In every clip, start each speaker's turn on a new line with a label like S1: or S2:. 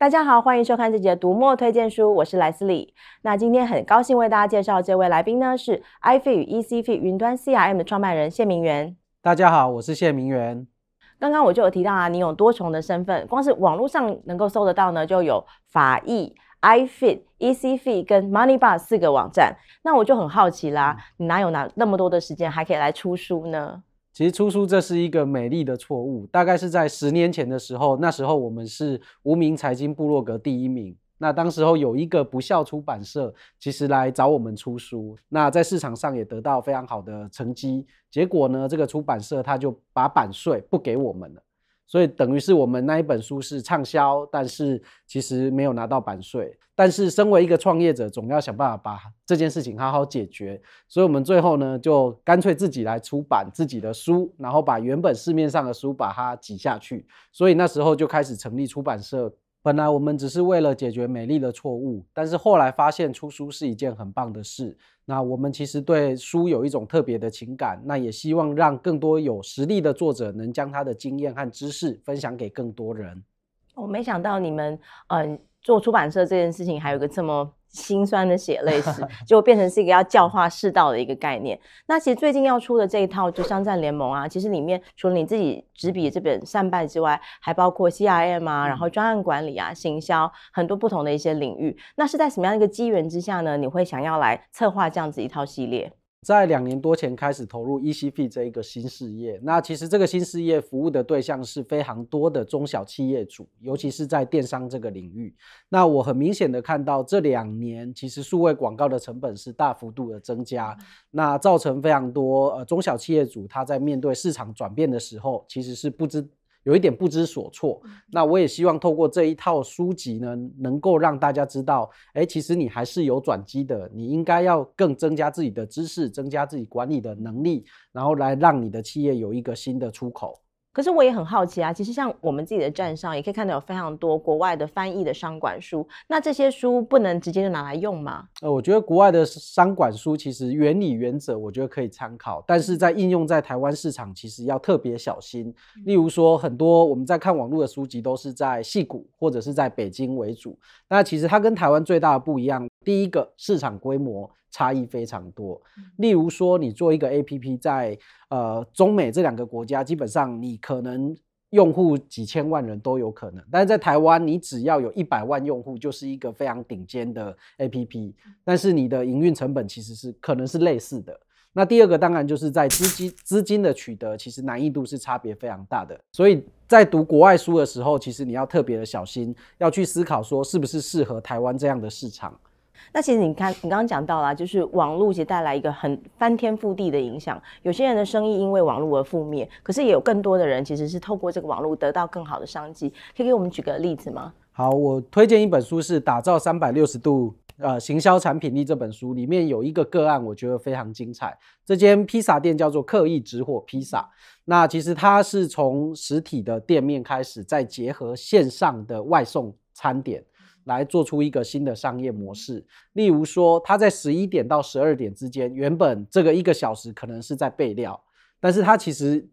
S1: 大家好，欢迎收看这集的读墨推荐书，我是莱斯利。那今天很高兴为大家介绍这位来宾呢，是 iFit 与 ECFit 云端 CRM 的创办人谢明元。
S2: 大家好，我是谢明元。
S1: 刚刚我就有提到啊，你有多重的身份，光是网络上能够搜得到呢，就有法艺、iFit、ECFit 跟 MoneyBar 四个网站。那我就很好奇啦，你哪有哪那么多的时间，还可以来出书呢？
S2: 其实出书这是一个美丽的错误，大概是在十年前的时候，那时候我们是无名财经部落格第一名。那当时候有一个不肖出版社，其实来找我们出书，那在市场上也得到非常好的成绩。结果呢，这个出版社他就把版税不给我们了。所以等于是我们那一本书是畅销，但是其实没有拿到版税。但是身为一个创业者，总要想办法把这件事情好好解决。所以我们最后呢，就干脆自己来出版自己的书，然后把原本市面上的书把它挤下去。所以那时候就开始成立出版社。本来我们只是为了解决美丽的错误，但是后来发现出书是一件很棒的事。那我们其实对书有一种特别的情感，那也希望让更多有实力的作者能将他的经验和知识分享给更多人。
S1: 我没想到你们嗯、做出版社这件事情还有个这么。心酸的血泪史，就变成是一个要教化世道的一个概念。那其实最近要出的这一套就商战联盟啊，其实里面除了你自己执笔这本善败之外，还包括 CRM 啊，然后专案管理啊、行销很多不同的一些领域。那是在什么样的一个机缘之下呢？你会想要来策划这样子一套系列？
S2: 在两年多前开始投入 ECFit 这一个新事业，那其实这个新事业服务的对象是非常多的中小企业主，尤其是在电商这个领域。那我很明显的看到这两年其实数位广告的成本是大幅度的增加，那造成非常多呃中小企业主他在面对市场转变的时候，其实是不知。有一点不知所措，那我也希望透过这一套书籍呢，能够让大家知道，哎，其实你还是有转机的，你应该要更增加自己的知识，增加自己管理的能力，然后来让你的企业有一个新的出口。
S1: 可是我也很好奇啊，其实像我们自己的站上也可以看到有非常多国外的翻译的商管书，那这些书不能直接就拿来用吗？
S2: 呃，我觉得国外的商管书其实原理原则我觉得可以参考，但是在应用在台湾市场其实要特别小心。例如说，很多我们在看网络的书籍都是在戏谷或者是在北京为主，那其实它跟台湾最大的不一样，第一个市场规模。差异非常多。例如说，你做一个 APP，在呃中美这两个国家，基本上你可能用户几千万人都有可能，但是在台湾，你只要有一百万用户，就是一个非常顶尖的 APP。但是你的营运成本其实是可能是类似的。那第二个当然就是在资金资金的取得，其实难易度是差别非常大的。所以在读国外书的时候，其实你要特别的小心，要去思考说是不是适合台湾这样的市场。
S1: 那其实你看，你刚刚讲到了，就是网络其实带来一个很翻天覆地的影响。有些人的生意因为网络而覆灭，可是也有更多的人其实是透过这个网络得到更好的商机。可以给我们举个例子吗？
S2: 好，我推荐一本书是《打造三百六十度呃行销产品力》这本书，里面有一个个案，我觉得非常精彩。这间披萨店叫做刻意直火披萨。那其实它是从实体的店面开始，再结合线上的外送餐点。来做出一个新的商业模式，例如说，他在十一点到十二点之间，原本这个一个小时可能是在备料，但是他其实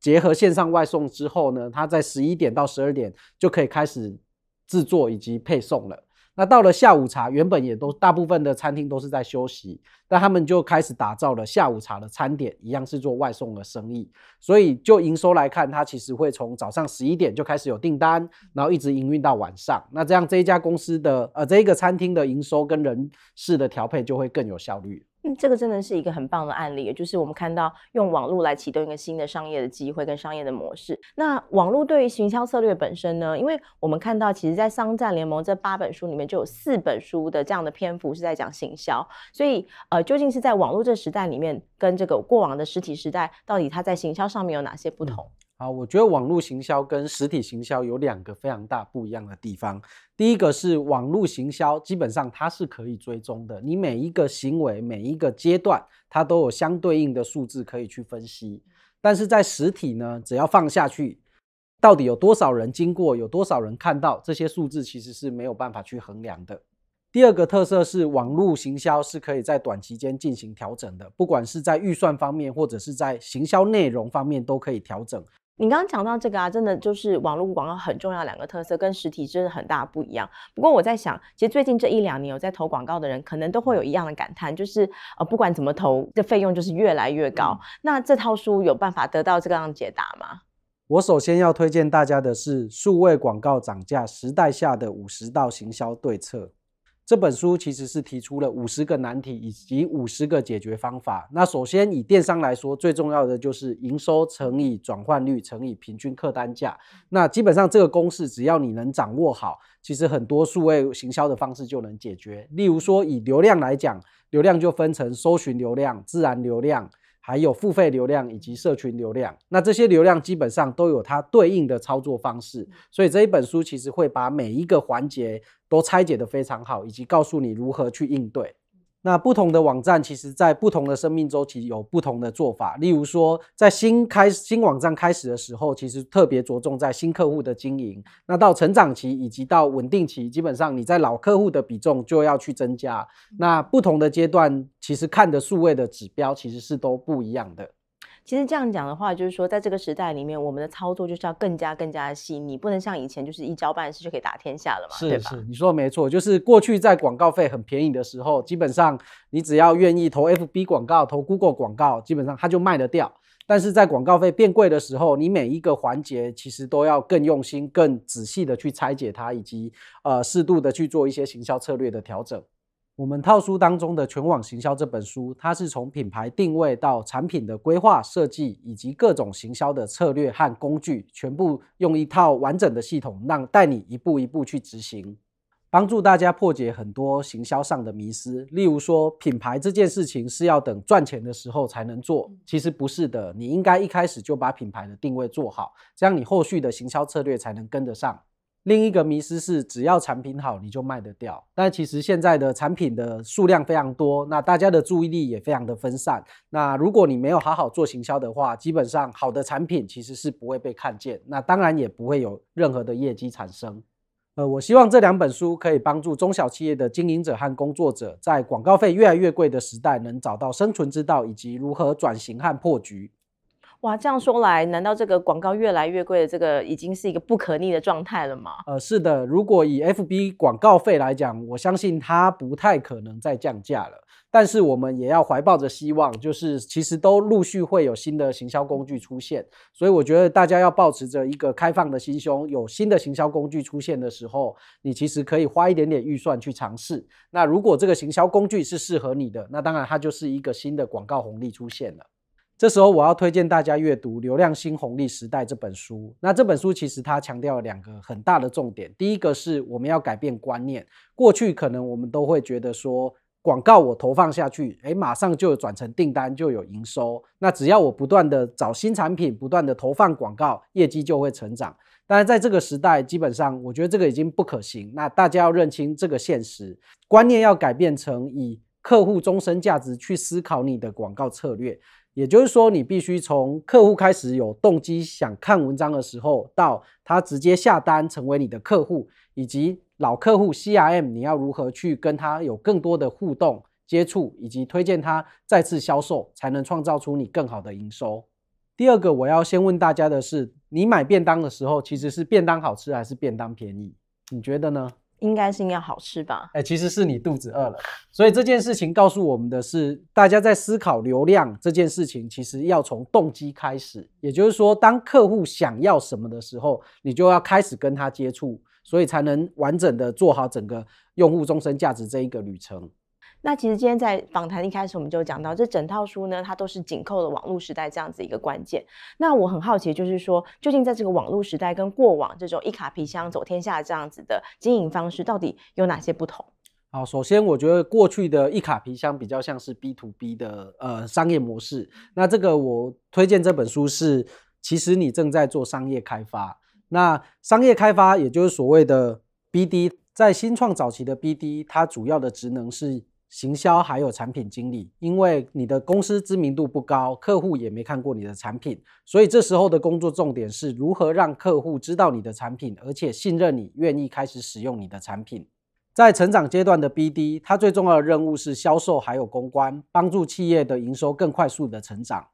S2: 结合线上外送之后呢，他在十一点到十二点就可以开始制作以及配送了。那到了下午茶，原本也都大部分的餐厅都是在休息，但他们就开始打造了下午茶的餐点，一样是做外送的生意。所以就营收来看，它其实会从早上十一点就开始有订单，然后一直营运到晚上。那这样这一家公司的呃这一个餐厅的营收跟人事的调配就会更有效率。
S1: 嗯，这个真的是一个很棒的案例，也就是我们看到用网络来启动一个新的商业的机会跟商业的模式。那网络对于行销策略本身呢？因为我们看到，其实，在《商战联盟》这八本书里面，就有四本书的这样的篇幅是在讲行销。所以，呃，究竟是在网络这时代里面，跟这个过往的实体时代，到底它在行销上面有哪些不同？嗯
S2: 好，我觉得网络行销跟实体行销有两个非常大不一样的地方。第一个是网络行销，基本上它是可以追踪的，你每一个行为、每一个阶段，它都有相对应的数字可以去分析。但是在实体呢，只要放下去，到底有多少人经过，有多少人看到，这些数字其实是没有办法去衡量的。第二个特色是，网络行销是可以在短期间进行调整的，不管是在预算方面，或者是在行销内容方面，都可以调整。
S1: 你刚刚讲到这个啊，真的就是网络广告很重要两个特色，跟实体真的很大不一样。不过我在想，其实最近这一两年有在投广告的人，可能都会有一样的感叹，就是呃，不管怎么投，这费用就是越来越高。嗯、那这套书有办法得到这个样解答吗？
S2: 我首先要推荐大家的是《数位广告涨价时代下的五十道行销对策》。这本书其实是提出了五十个难题以及五十个解决方法。那首先以电商来说，最重要的就是营收乘以转换率乘以平均客单价。那基本上这个公式只要你能掌握好，其实很多数位行销的方式就能解决。例如说以流量来讲，流量就分成搜寻流量、自然流量。还有付费流量以及社群流量，那这些流量基本上都有它对应的操作方式，所以这一本书其实会把每一个环节都拆解得非常好，以及告诉你如何去应对。那不同的网站，其实在不同的生命周期有不同的做法。例如说，在新开新网站开始的时候，其实特别着重在新客户的经营。那到成长期以及到稳定期，基本上你在老客户的比重就要去增加。那不同的阶段，其实看的数位的指标其实是都不一样的。
S1: 其实这样讲的话，就是说，在这个时代里面，我们的操作就是要更加更加的细腻，不能像以前就是一交办事就可以打天下了嘛，
S2: 是
S1: 对吧？
S2: 是，你说的没错，就是过去在广告费很便宜的时候，基本上你只要愿意投 FB 广告、投 Google 广告，基本上它就卖得掉。但是在广告费变贵的时候，你每一个环节其实都要更用心、更仔细的去拆解它，以及呃适度的去做一些行销策略的调整。我们套书当中的全网行销这本书，它是从品牌定位到产品的规划设计，以及各种行销的策略和工具，全部用一套完整的系统，让带你一步一步去执行，帮助大家破解很多行销上的迷思。例如说，品牌这件事情是要等赚钱的时候才能做，其实不是的，你应该一开始就把品牌的定位做好，这样你后续的行销策略才能跟得上。另一个迷思是，只要产品好，你就卖得掉。但其实现在的产品的数量非常多，那大家的注意力也非常的分散。那如果你没有好好做行销的话，基本上好的产品其实是不会被看见，那当然也不会有任何的业绩产生。呃，我希望这两本书可以帮助中小企业的经营者和工作者，在广告费越来越贵的时代，能找到生存之道，以及如何转型和破局。
S1: 哇，这样说来，难道这个广告越来越贵的这个已经是一个不可逆的状态了吗？
S2: 呃，是的，如果以 FB 广告费来讲，我相信它不太可能再降价了。但是我们也要怀抱着希望，就是其实都陆续会有新的行销工具出现，所以我觉得大家要抱持着一个开放的心胸，有新的行销工具出现的时候，你其实可以花一点点预算去尝试。那如果这个行销工具是适合你的，那当然它就是一个新的广告红利出现了。这时候我要推荐大家阅读《流量新红利时代》这本书。那这本书其实它强调了两个很大的重点。第一个是我们要改变观念。过去可能我们都会觉得说，广告我投放下去，诶，马上就转成订单，就有营收。那只要我不断的找新产品，不断的投放广告，业绩就会成长。但是在这个时代，基本上我觉得这个已经不可行。那大家要认清这个现实，观念要改变成以客户终身价值去思考你的广告策略。也就是说，你必须从客户开始有动机想看文章的时候，到他直接下单成为你的客户，以及老客户 CRM，你要如何去跟他有更多的互动接触，以及推荐他再次销售，才能创造出你更好的营收。第二个，我要先问大家的是，你买便当的时候，其实是便当好吃还是便当便宜？你觉得呢？
S1: 应该是应该好吃吧？
S2: 哎、其实是你肚子饿了。所以这件事情告诉我们的是，大家在思考流量这件事情，其实要从动机开始。也就是说，当客户想要什么的时候，你就要开始跟他接触，所以才能完整的做好整个用户终身价值这一个旅程。
S1: 那其实今天在访谈一开始我们就讲到，这整套书呢，它都是紧扣了网络时代这样子一个关键。那我很好奇，就是说，究竟在这个网络时代跟过往这种一卡皮箱走天下这样子的经营方式，到底有哪些不同？
S2: 好，首先我觉得过去的一卡皮箱比较像是 B to B 的呃商业模式。那这个我推荐这本书是，其实你正在做商业开发。那商业开发也就是所谓的 BD，在新创早期的 BD，它主要的职能是。行销还有产品经理，因为你的公司知名度不高，客户也没看过你的产品，所以这时候的工作重点是如何让客户知道你的产品，而且信任你，愿意开始使用你的产品。在成长阶段的 BD，它最重要的任务是销售还有公关，帮助企业的营收更快速的成长。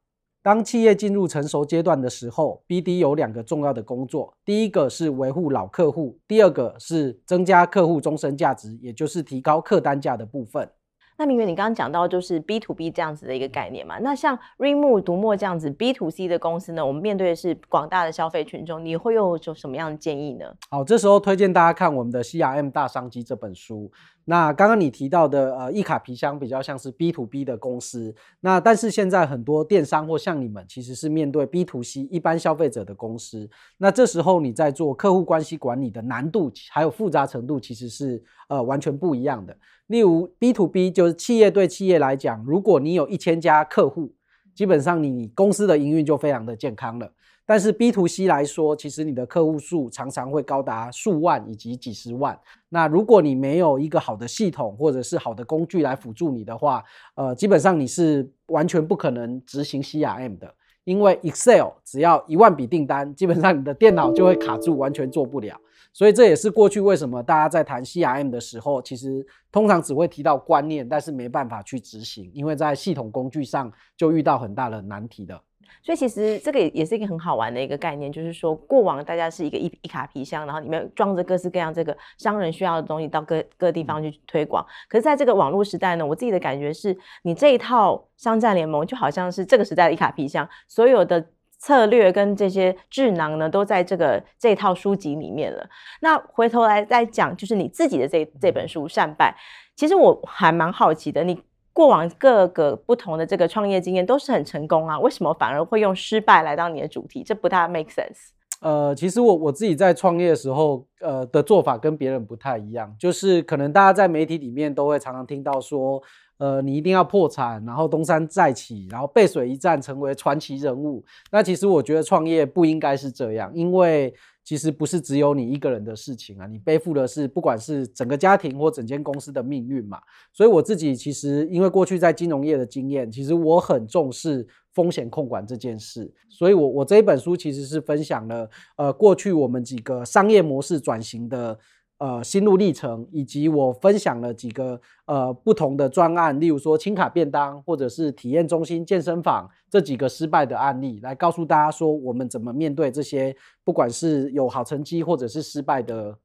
S2: 当企业进入成熟阶段的时候，BD 有两个重要的工作，第一个是维护老客户，第二个是增加客户终身价值，也就是提高客单价的部分。
S1: 那明远，你刚刚讲到就是 B to B 这样子的一个概念嘛？那像 Readmoo 读墨这样子 B to C 的公司呢，我们面对的是广大的消费群众，你会有什么样的建议呢？
S2: 好，这时候推荐大家看我们的 CRM 大商机这本书。那刚刚你提到的呃，一卡皮箱比较像是 B to B 的公司，那但是现在很多电商或像你们其实是面对 B to C 一般消费者的公司，那这时候你在做客户关系管理的难度还有复杂程度其实是呃完全不一样的。例如 B to B 就是企业对企业来讲，如果你有一千家客户，基本上你公司的营运就非常的健康了。但是 B to C 来说，其实你的客户数常常会高达数万以及几十万。那如果你没有一个好的系统或者是好的工具来辅助你的话，呃，基本上你是完全不可能执行 CRM 的，因为 Excel 只要一万笔订单，基本上你的电脑就会卡住，完全做不了。所以这也是过去为什么大家在谈 CRM 的时候，其实通常只会提到观念，但是没办法去执行，因为在系统工具上就遇到很大的难题的。
S1: 所以其实这个也也是一个很好玩的一个概念，就是说过往大家是一个一一卡皮箱，然后里面装着各式各样这个商人需要的东西，到各各地方去推广。可是在这个网络时代呢，我自己的感觉是，你这一套商战联盟就好像是这个时代的一卡皮箱，所有的策略跟这些智囊呢，都在这个这套书籍里面了。那回头来再讲，就是你自己的这这本书《善败》，其实我还蛮好奇的，你。过往各个不同的这个创业经验都是很成功啊，为什么反而会用失败来当你的主题？这不太 make sense。
S2: 呃，其实我我自己在创业的时候，呃的做法跟别人不太一样，就是可能大家在媒体里面都会常常听到说，呃，你一定要破产，然后东山再起，然后背水一战成为传奇人物。那其实我觉得创业不应该是这样，因为。其实不是只有你一个人的事情啊，你背负的是不管是整个家庭或整间公司的命运嘛。所以我自己其实因为过去在金融业的经验，其实我很重视风险控管这件事。所以我我这一本书其实是分享了呃过去我们几个商业模式转型的。呃，心路历程，以及我分享了几个呃不同的专案，例如说轻卡便当，或者是体验中心、健身房这几个失败的案例，来告诉大家说我们怎么面对这些不管是有好成绩或者是失败的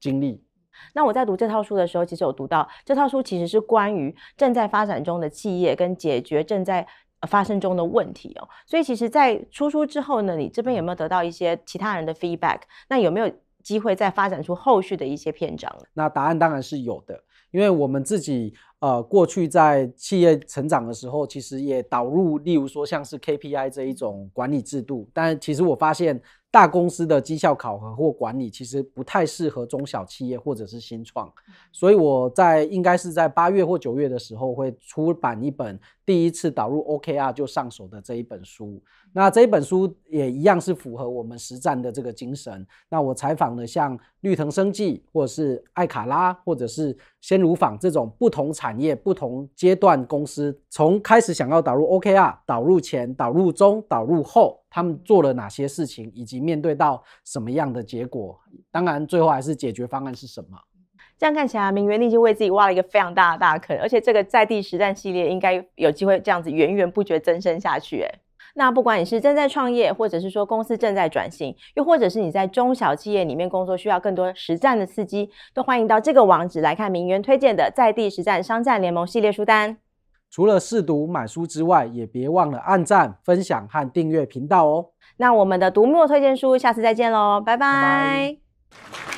S2: 经历。
S1: 那我在读这套书的时候，其实有读到这套书其实是关于正在发展中的企业跟解决正在发生中的问题哦。所以其实，在出书之后呢，你这边有没有得到一些其他人的 feedback？那有没有？机会再发展出后续的一些篇章。
S2: 那答案当然是有的，因为我们自己呃过去在企业成长的时候，其实也导入，例如说像是 KPI 这一种管理制度，但其实我发现。大公司的绩效考核或管理其实不太适合中小企业或者是新创，所以我在应该是在八月或九月的时候会出版一本第一次导入 OKR 就上手的这一本书。那这一本书也一样是符合我们实战的这个精神。那我采访了像绿藤生技或者是艾卡拉或者是先乳坊这种不同产业、不同阶段公司，从开始想要导入 OKR，导入前、导入中、导入后。他们做了哪些事情，以及面对到什么样的结果？当然，最后还是解决方案是什么？
S1: 这样看起来，明远你已经为自己挖了一个非常大的大坑，而且这个在地实战系列应该有机会这样子源源不绝增生下去。诶，那不管你是正在创业，或者是说公司正在转型，又或者是你在中小企业里面工作，需要更多实战的刺激，都欢迎到这个网址来看明远推荐的在地实战商战联盟系列书单。
S2: 除了试读买书之外，也别忘了按赞、分享和订阅频道哦。
S1: 那我们的读墨推荐书，下次再见喽，拜拜。拜拜。